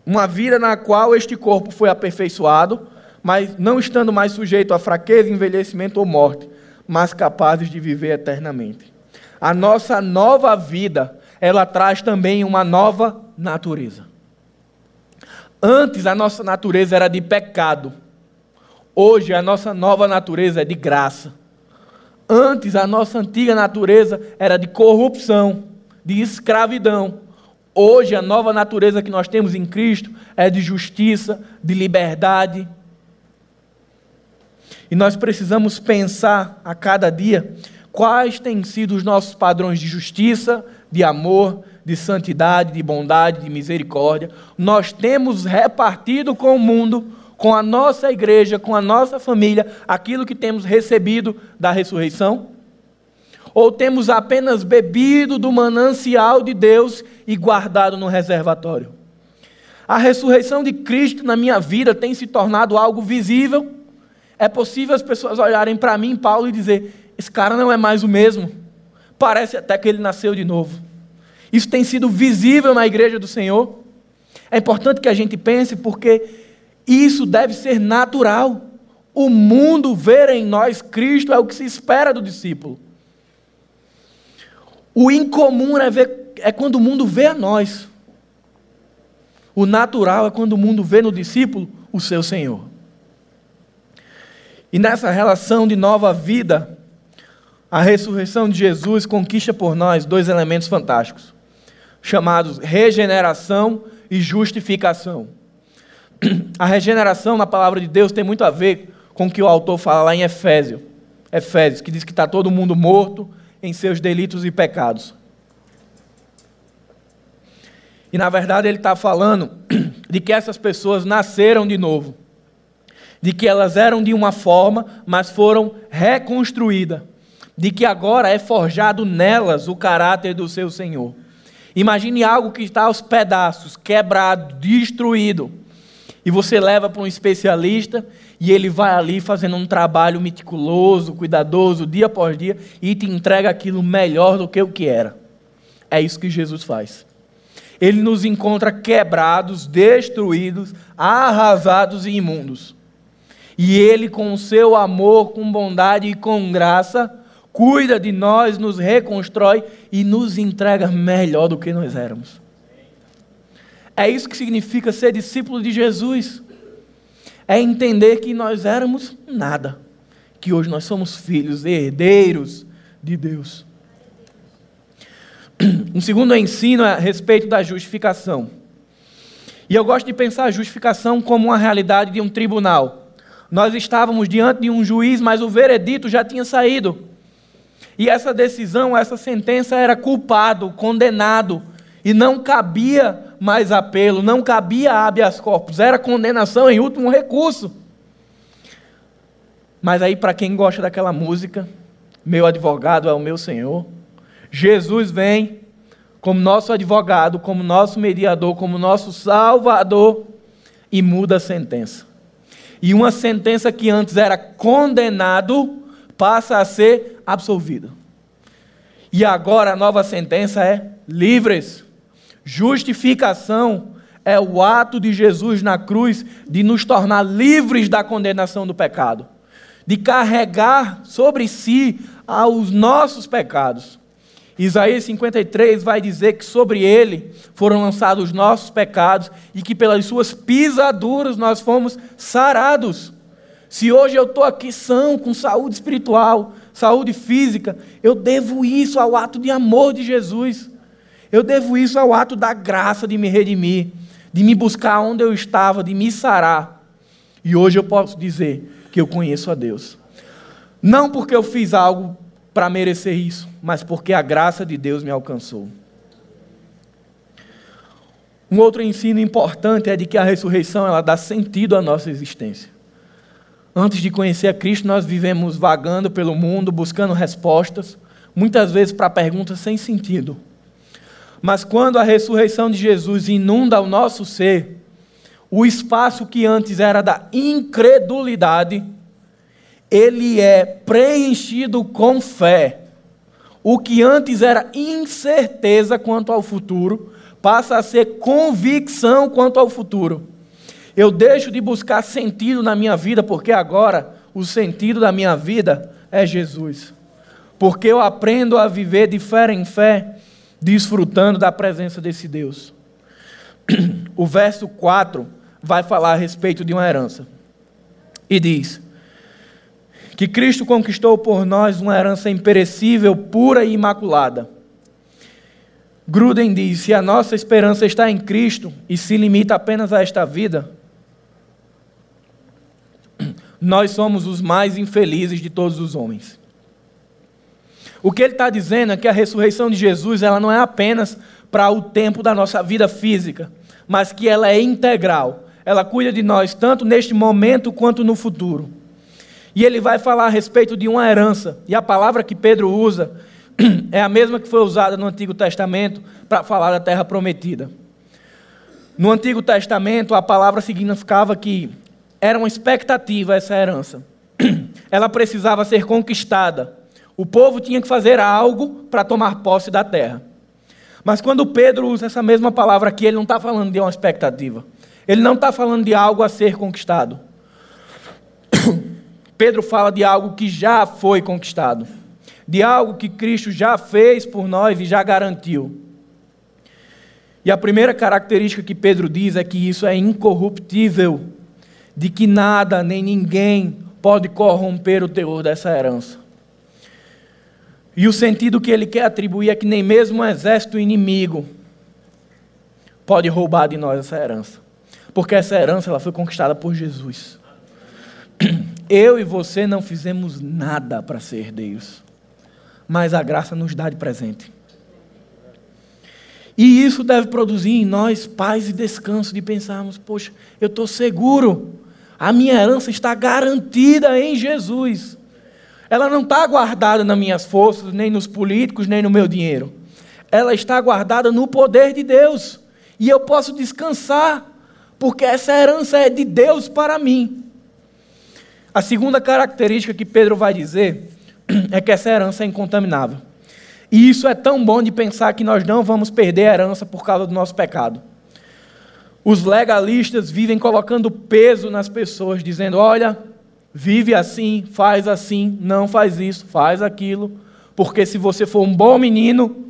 Speaker 1: uma vida na qual este corpo foi aperfeiçoado, mas não estando mais sujeito a fraqueza, envelhecimento ou morte, mas capazes de viver eternamente. A nossa nova vida, ela traz também uma nova natureza. Antes a nossa natureza era de pecado. Hoje a nossa nova natureza é de graça. Antes a nossa antiga natureza era de corrupção, de escravidão. Hoje a nova natureza que nós temos em Cristo é de justiça, de liberdade. E nós precisamos pensar a cada dia quais têm sido os nossos padrões de justiça, de amor, de santidade, de bondade, de misericórdia, nós temos repartido com o mundo, com a nossa igreja, com a nossa família, aquilo que temos recebido da ressurreição? Ou temos apenas bebido do manancial de Deus e guardado no reservatório? A ressurreição de Cristo na minha vida tem se tornado algo visível. É possível as pessoas olharem para mim, Paulo, e dizer: esse cara não é mais o mesmo. Parece até que ele nasceu de novo. Isso tem sido visível na igreja do Senhor. É importante que a gente pense, porque isso deve ser natural. O mundo ver em nós Cristo é o que se espera do discípulo. O incomum é, ver, é quando o mundo vê a nós. O natural é quando o mundo vê no discípulo o seu Senhor. E nessa relação de nova vida, a ressurreição de Jesus conquista por nós dois elementos fantásticos chamados regeneração e justificação. (clears throat) A regeneração na palavra de Deus tem muito a ver com o que o autor fala lá em Efésio, Efésios, que diz que está todo mundo morto em seus delitos e pecados. E na verdade ele está falando (clears throat) de que essas pessoas nasceram de novo, de que elas eram de uma forma, mas foram reconstruídas, de que agora é forjado nelas o caráter do seu Senhor. Imagine algo que está aos pedaços, quebrado, destruído. E você leva para um especialista e ele vai ali fazendo um trabalho meticuloso, cuidadoso, dia após dia, e te entrega aquilo melhor do que o que era. É isso que Jesus faz. Ele nos encontra quebrados, destruídos, arrasados e imundos. E ele, com o seu amor, com bondade e com graça, cuida de nós, nos reconstrói e nos entrega melhor do que nós éramos. É isso que significa ser discípulo de Jesus. É entender que nós éramos nada, que hoje nós somos filhos, herdeiros de Deus. Um segundo ensino é a respeito da justificação. E eu gosto de pensar a justificação como uma realidade de um tribunal. Nós estávamos diante de um juiz, mas o veredito já tinha saído. E essa decisão, essa sentença era culpado, condenado, e não cabia mais apelo, não cabia habeas corpus, era condenação em último recurso. Mas aí, para quem gosta daquela música, meu advogado é o meu Senhor, Jesus vem como nosso advogado, como nosso mediador, como nosso salvador e muda a sentença. E uma sentença que antes era condenado, passa a ser absolvido. E agora a nova sentença é livres. Justificação é o ato de Jesus na cruz de nos tornar livres da condenação do pecado, de carregar sobre si os nossos pecados Isaías 53 vai dizer que sobre ele foram lançados os nossos pecados e que pelas suas pisaduras nós fomos sarados. Se hoje eu estou aqui são, com saúde espiritual, saúde física, eu devo isso ao ato de amor de Jesus. Eu devo isso ao ato da graça de me redimir, de me buscar onde eu estava, de me sarar. E hoje eu posso dizer que eu conheço a Deus. Não porque eu fiz algo para merecer isso, mas porque a graça de Deus me alcançou. Um outro ensino importante é de que a ressurreição ela dá sentido à nossa existência. Antes de conhecer a Cristo, nós vivemos vagando pelo mundo, buscando respostas, muitas vezes para perguntas sem sentido. Mas quando a ressurreição de Jesus inunda o nosso ser, o espaço que antes era da incredulidade ele é preenchido com fé. O que antes era incerteza quanto ao futuro, passa a ser convicção quanto ao futuro. Eu deixo de buscar sentido na minha vida, porque agora o sentido da minha vida é Jesus. Porque eu aprendo a viver de fé em fé, desfrutando da presença desse Deus. (clears throat) O verso 4 vai falar a respeito de uma herança. E diz: que Cristo conquistou por nós uma herança imperecível, pura e imaculada. Gruden diz: se a nossa esperança está em Cristo e se limita apenas a esta vida, (clears throat) nós somos os mais infelizes de todos os homens. O que ele está dizendo é que a ressurreição de Jesus ela não é apenas para o tempo da nossa vida física, mas que ela é integral. Ela cuida de nós tanto neste momento quanto no futuro. E ele vai falar a respeito de uma herança. E a palavra que Pedro usa (clears throat) é a mesma que foi usada no Antigo Testamento para falar da terra prometida. No Antigo Testamento, a palavra significava que era uma expectativa essa herança. (clears throat) Ela precisava ser conquistada. O povo tinha que fazer algo para tomar posse da terra. Mas quando Pedro usa essa mesma palavra aqui, ele não está falando de uma expectativa. Ele não está falando de algo a ser conquistado. (coughs) Pedro fala de algo que já foi conquistado, de algo que Cristo já fez por nós e já garantiu. E a primeira característica que Pedro diz é que isso é incorruptível, de que nada nem ninguém pode corromper o teor dessa herança. E o sentido que ele quer atribuir é que nem mesmo um exército inimigo pode roubar de nós essa herança. Porque essa herança ela foi conquistada por Jesus. (clears throat) Eu e você não fizemos nada para ser Deus, mas a graça nos dá de presente. E isso deve produzir em nós paz e descanso de pensarmos: poxa, eu estou seguro, a minha herança está garantida em Jesus. Ela não está guardada nas minhas forças, nem nos políticos, nem no meu dinheiro. Ela está guardada no poder de Deus. E eu posso descansar, porque essa herança é de Deus para mim. A segunda característica que Pedro vai dizer (clears throat) é que essa herança é incontaminável. E isso é tão bom de pensar que nós não vamos perder a herança por causa do nosso pecado. Os legalistas vivem colocando peso nas pessoas, dizendo: olha, vive assim, faz assim, não faz isso, faz aquilo, porque se você for um bom menino,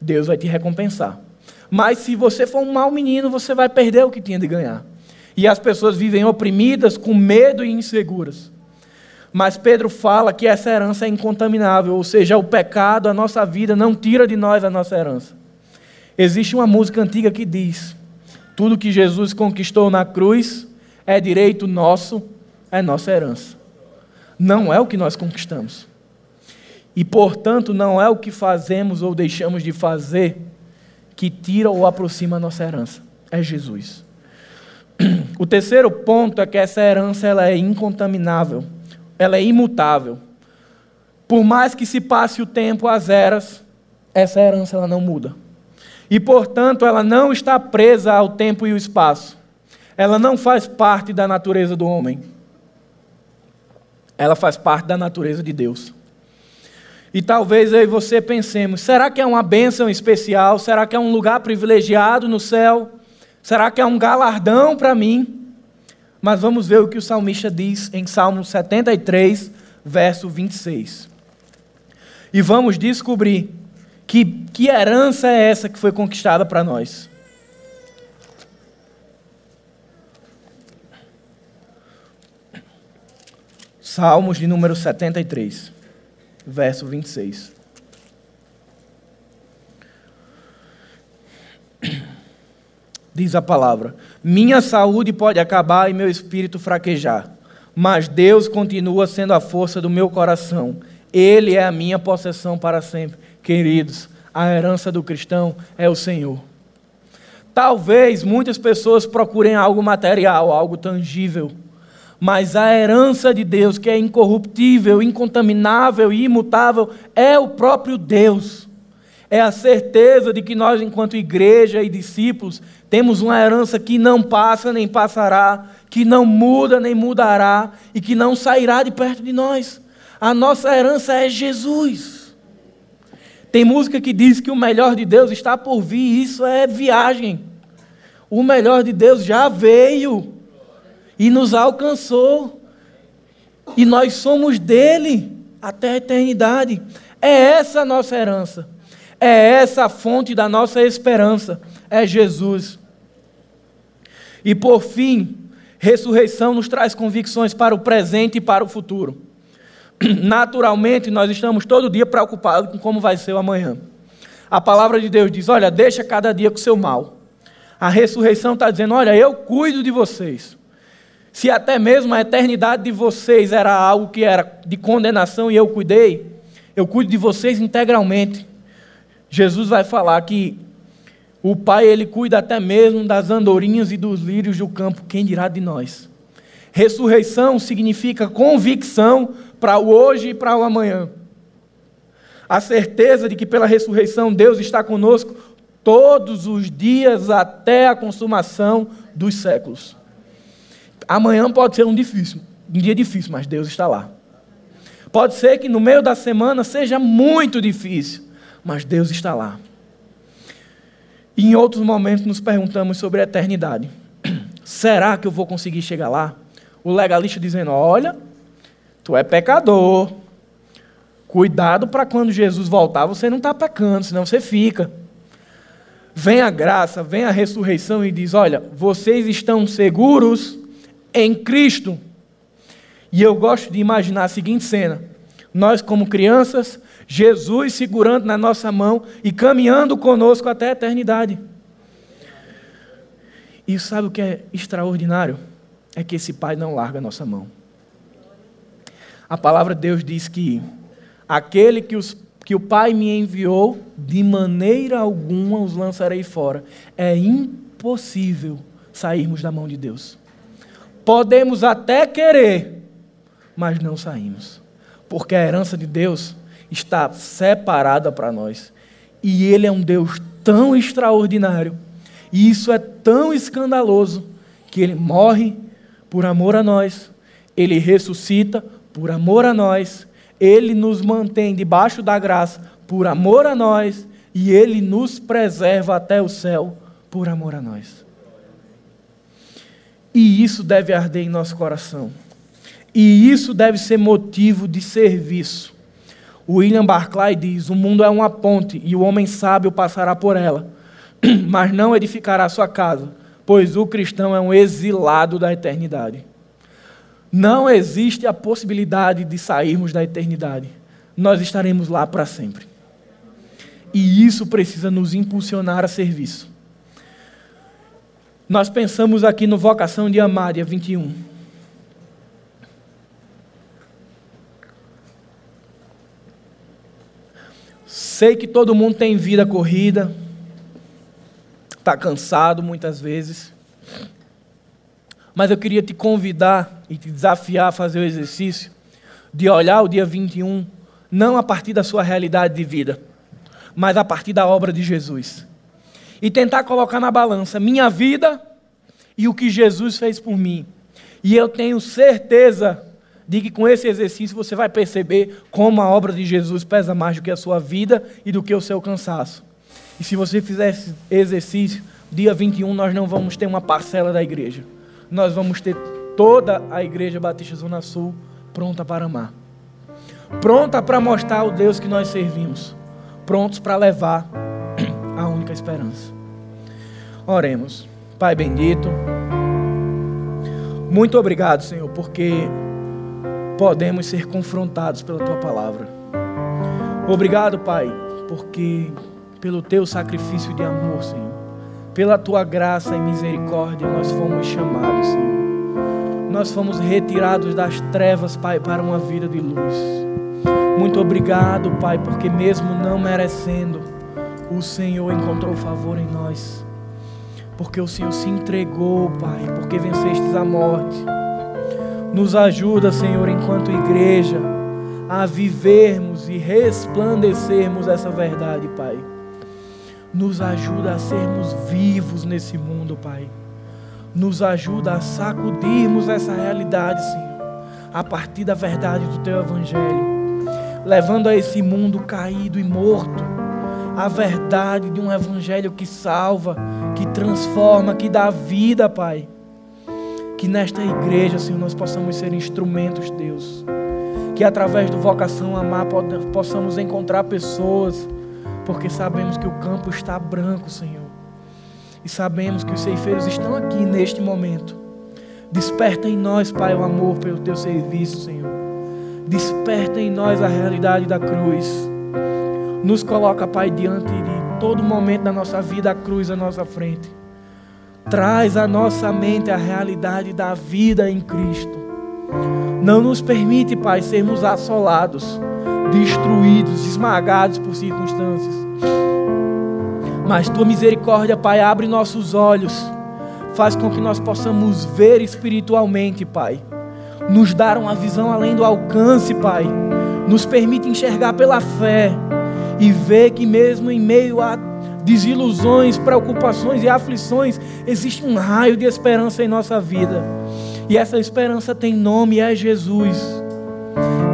Speaker 1: Deus vai te recompensar. Mas se você for um mau menino, você vai perder o que tinha de ganhar. E as pessoas vivem oprimidas, com medo e inseguras. Mas Pedro fala que essa herança é incontaminável, ou seja, o pecado, a nossa vida, não tira de nós a nossa herança. Existe uma música antiga que diz: tudo que Jesus conquistou na cruz é direito nosso, é nossa herança. Não é o que nós conquistamos. E, portanto, não é o que fazemos ou deixamos de fazer que tira ou aproxima a nossa herança. É Jesus. (clears throat) O terceiro ponto é que essa herança ela é incontaminável, ela é imutável. Por mais que se passe o tempo, as eras, essa herança ela não muda. E, portanto, ela não está presa ao tempo e ao espaço. Ela não faz parte da natureza do homem. Ela faz parte da natureza de Deus. E talvez eu e você pensemos: será que é uma bênção especial? Será que é um lugar privilegiado no céu? Será que é um galardão para mim? Mas vamos ver o que o salmista diz em Salmo 73, verso 26. E vamos descobrir Que, que herança é essa que foi conquistada para nós? Salmos de número 73, verso 26. Diz a palavra: Minha saúde pode acabar e meu espírito fraquejar, mas Deus continua sendo a força do meu coração. Ele é a minha possessão para sempre. Queridos, a herança do cristão é o Senhor. Talvez muitas pessoas procurem algo material, algo tangível, mas a herança de Deus, que é incorruptível, incontaminável e imutável, é o próprio Deus. É a certeza de que nós, enquanto igreja e discípulos, temos uma herança que não passa nem passará, que não muda nem mudará e que não sairá de perto de nós. A nossa herança é Jesus. Tem música que diz que o melhor de Deus está por vir, isso é viagem. O melhor de Deus já veio e nos alcançou. E nós somos dele até a eternidade. É essa a nossa herança. É essa a fonte da nossa esperança. É Jesus. E por fim, ressurreição nos traz convicções para o presente e para o futuro. (clears throat) Naturalmente, nós estamos todo dia preocupados com como vai ser o amanhã. A palavra de Deus diz: olha, deixa cada dia com o seu mal. A ressurreição está dizendo: olha, eu cuido de vocês. Se até mesmo a eternidade de vocês era algo que era de condenação e eu cuidei, eu cuido de vocês integralmente. Jesus vai falar que o Pai ele cuida até mesmo das andorinhas e dos lírios do campo, quem dirá de nós? Ressurreição significa convicção para o hoje e para o amanhã. A certeza de que pela ressurreição Deus está conosco todos os dias até a consumação dos séculos. Amanhã pode ser um difícil, um dia difícil, mas Deus está lá. Pode ser que no meio da semana seja muito difícil, mas Deus está lá. E em outros momentos nos perguntamos sobre a eternidade. (clears throat) Será que eu vou conseguir chegar lá? O legalista dizendo: Olha, tu é pecador. Cuidado para quando Jesus voltar você não está pecando, senão você fica. Vem a graça, vem a ressurreição e diz: Olha, vocês estão seguros em Cristo. E eu gosto de imaginar a seguinte cena: nós, como crianças, Jesus segurando na nossa mão e caminhando conosco até a eternidade. E sabe o que é extraordinário? É que esse Pai não larga a nossa mão. A palavra de Deus diz que aquele que, os, que o Pai me enviou, de maneira alguma os lançarei fora. É impossível sairmos da mão de Deus. Podemos até querer, mas não saímos. Porque a herança de Deus está separada para nós. E Ele é um Deus tão extraordinário, e isso é tão escandaloso, que Ele morre por amor a nós, Ele ressuscita por amor a nós, Ele nos mantém debaixo da graça por amor a nós, e Ele nos preserva até o céu por amor a nós. E isso deve arder em nosso coração. E isso deve ser motivo de serviço. William Barclay diz: O mundo é uma ponte e o homem sábio passará por ela, (clears throat) mas não edificará sua casa, pois o cristão é um exilado da eternidade. Não existe a possibilidade de sairmos da eternidade. Nós estaremos lá para sempre. E isso precisa nos impulsionar a serviço. Nós pensamos aqui no Vocação de Amar, dia 21. Sei que todo mundo tem vida corrida, está cansado muitas vezes, mas eu queria te convidar e te desafiar a fazer o exercício de olhar o dia 21 não a partir da sua realidade de vida, mas a partir da obra de Jesus e tentar colocar na balança minha vida e o que Jesus fez por mim. E eu tenho certeza de que com esse exercício você vai perceber como a obra de Jesus pesa mais do que a sua vida e do que o seu cansaço. E se você fizer esse exercício, dia 21 nós não vamos ter uma parcela da igreja. Nós vamos ter toda a igreja Batista Zona Sul pronta para amar. Pronta para mostrar o Deus que nós servimos prontos para levar (clears throat) a única esperança. Oremos. Pai bendito, muito obrigado, Senhor, porque podemos ser confrontados pela tua palavra. Obrigado, Pai, porque pelo teu sacrifício de amor, Senhor, pela tua graça e misericórdia, nós fomos chamados, Senhor. Nós fomos retirados das trevas, Pai, para uma vida de luz. Muito obrigado, Pai, porque mesmo não merecendo, o Senhor encontrou favor em nós. Porque o Senhor se entregou, Pai, porque vencestes a morte. Nos ajuda, Senhor, enquanto igreja, a vivermos e resplandecermos essa verdade, Pai. Nos ajuda a sermos vivos nesse mundo, Pai. Nos ajuda a sacudirmos essa realidade, Senhor, a partir da verdade do Teu Evangelho, levando a esse mundo caído e morto a verdade de um evangelho que salva, que transforma, que dá vida, Pai. Que nesta igreja, Senhor, nós possamos ser instrumentos, Deus. Que através do vocação amar possamos encontrar pessoas, porque sabemos que o campo está branco, Senhor. E sabemos que os ceifeiros estão aqui neste momento. Desperta em nós, Pai, o amor pelo teu serviço, Senhor. Desperta em nós a realidade da cruz nos coloca, Pai, diante de todo momento da nossa vida, a cruz à nossa frente. Traz à nossa mente a realidade da vida em Cristo. Não nos permite, Pai, sermos assolados, destruídos, esmagados por circunstâncias. Mas tua misericórdia, Pai, abre nossos olhos, faz com que nós possamos ver espiritualmente, Pai. Nos dar uma visão além do alcance, Pai. Nos permite enxergar pela fé e ver que mesmo em meio a desilusões, preocupações e aflições, existe um raio de esperança em nossa vida. E essa esperança tem nome, é Jesus.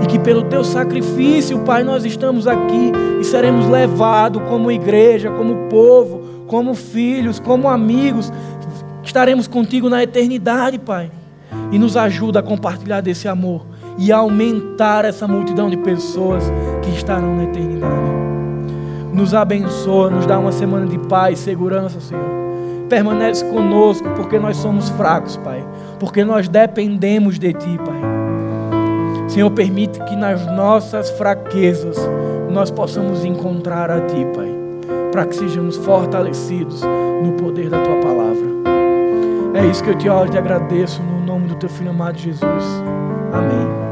Speaker 1: E que pelo teu sacrifício, Pai, nós estamos aqui e seremos levados como igreja, como povo, como filhos, como amigos. Estaremos contigo na eternidade, Pai. E nos ajuda a compartilhar desse amor e aumentar essa multidão de pessoas que estarão na eternidade. Nos abençoa, nos dá uma semana de paz, segurança, Senhor. Permanece conosco, porque nós somos fracos, Pai. Porque nós dependemos de Ti, Pai. Senhor, permite que nas nossas fraquezas nós possamos encontrar a Ti, Pai. Para que sejamos fortalecidos no poder da Tua palavra. É isso que eu te oro e te agradeço no nome do Teu Filho amado Jesus. Amém.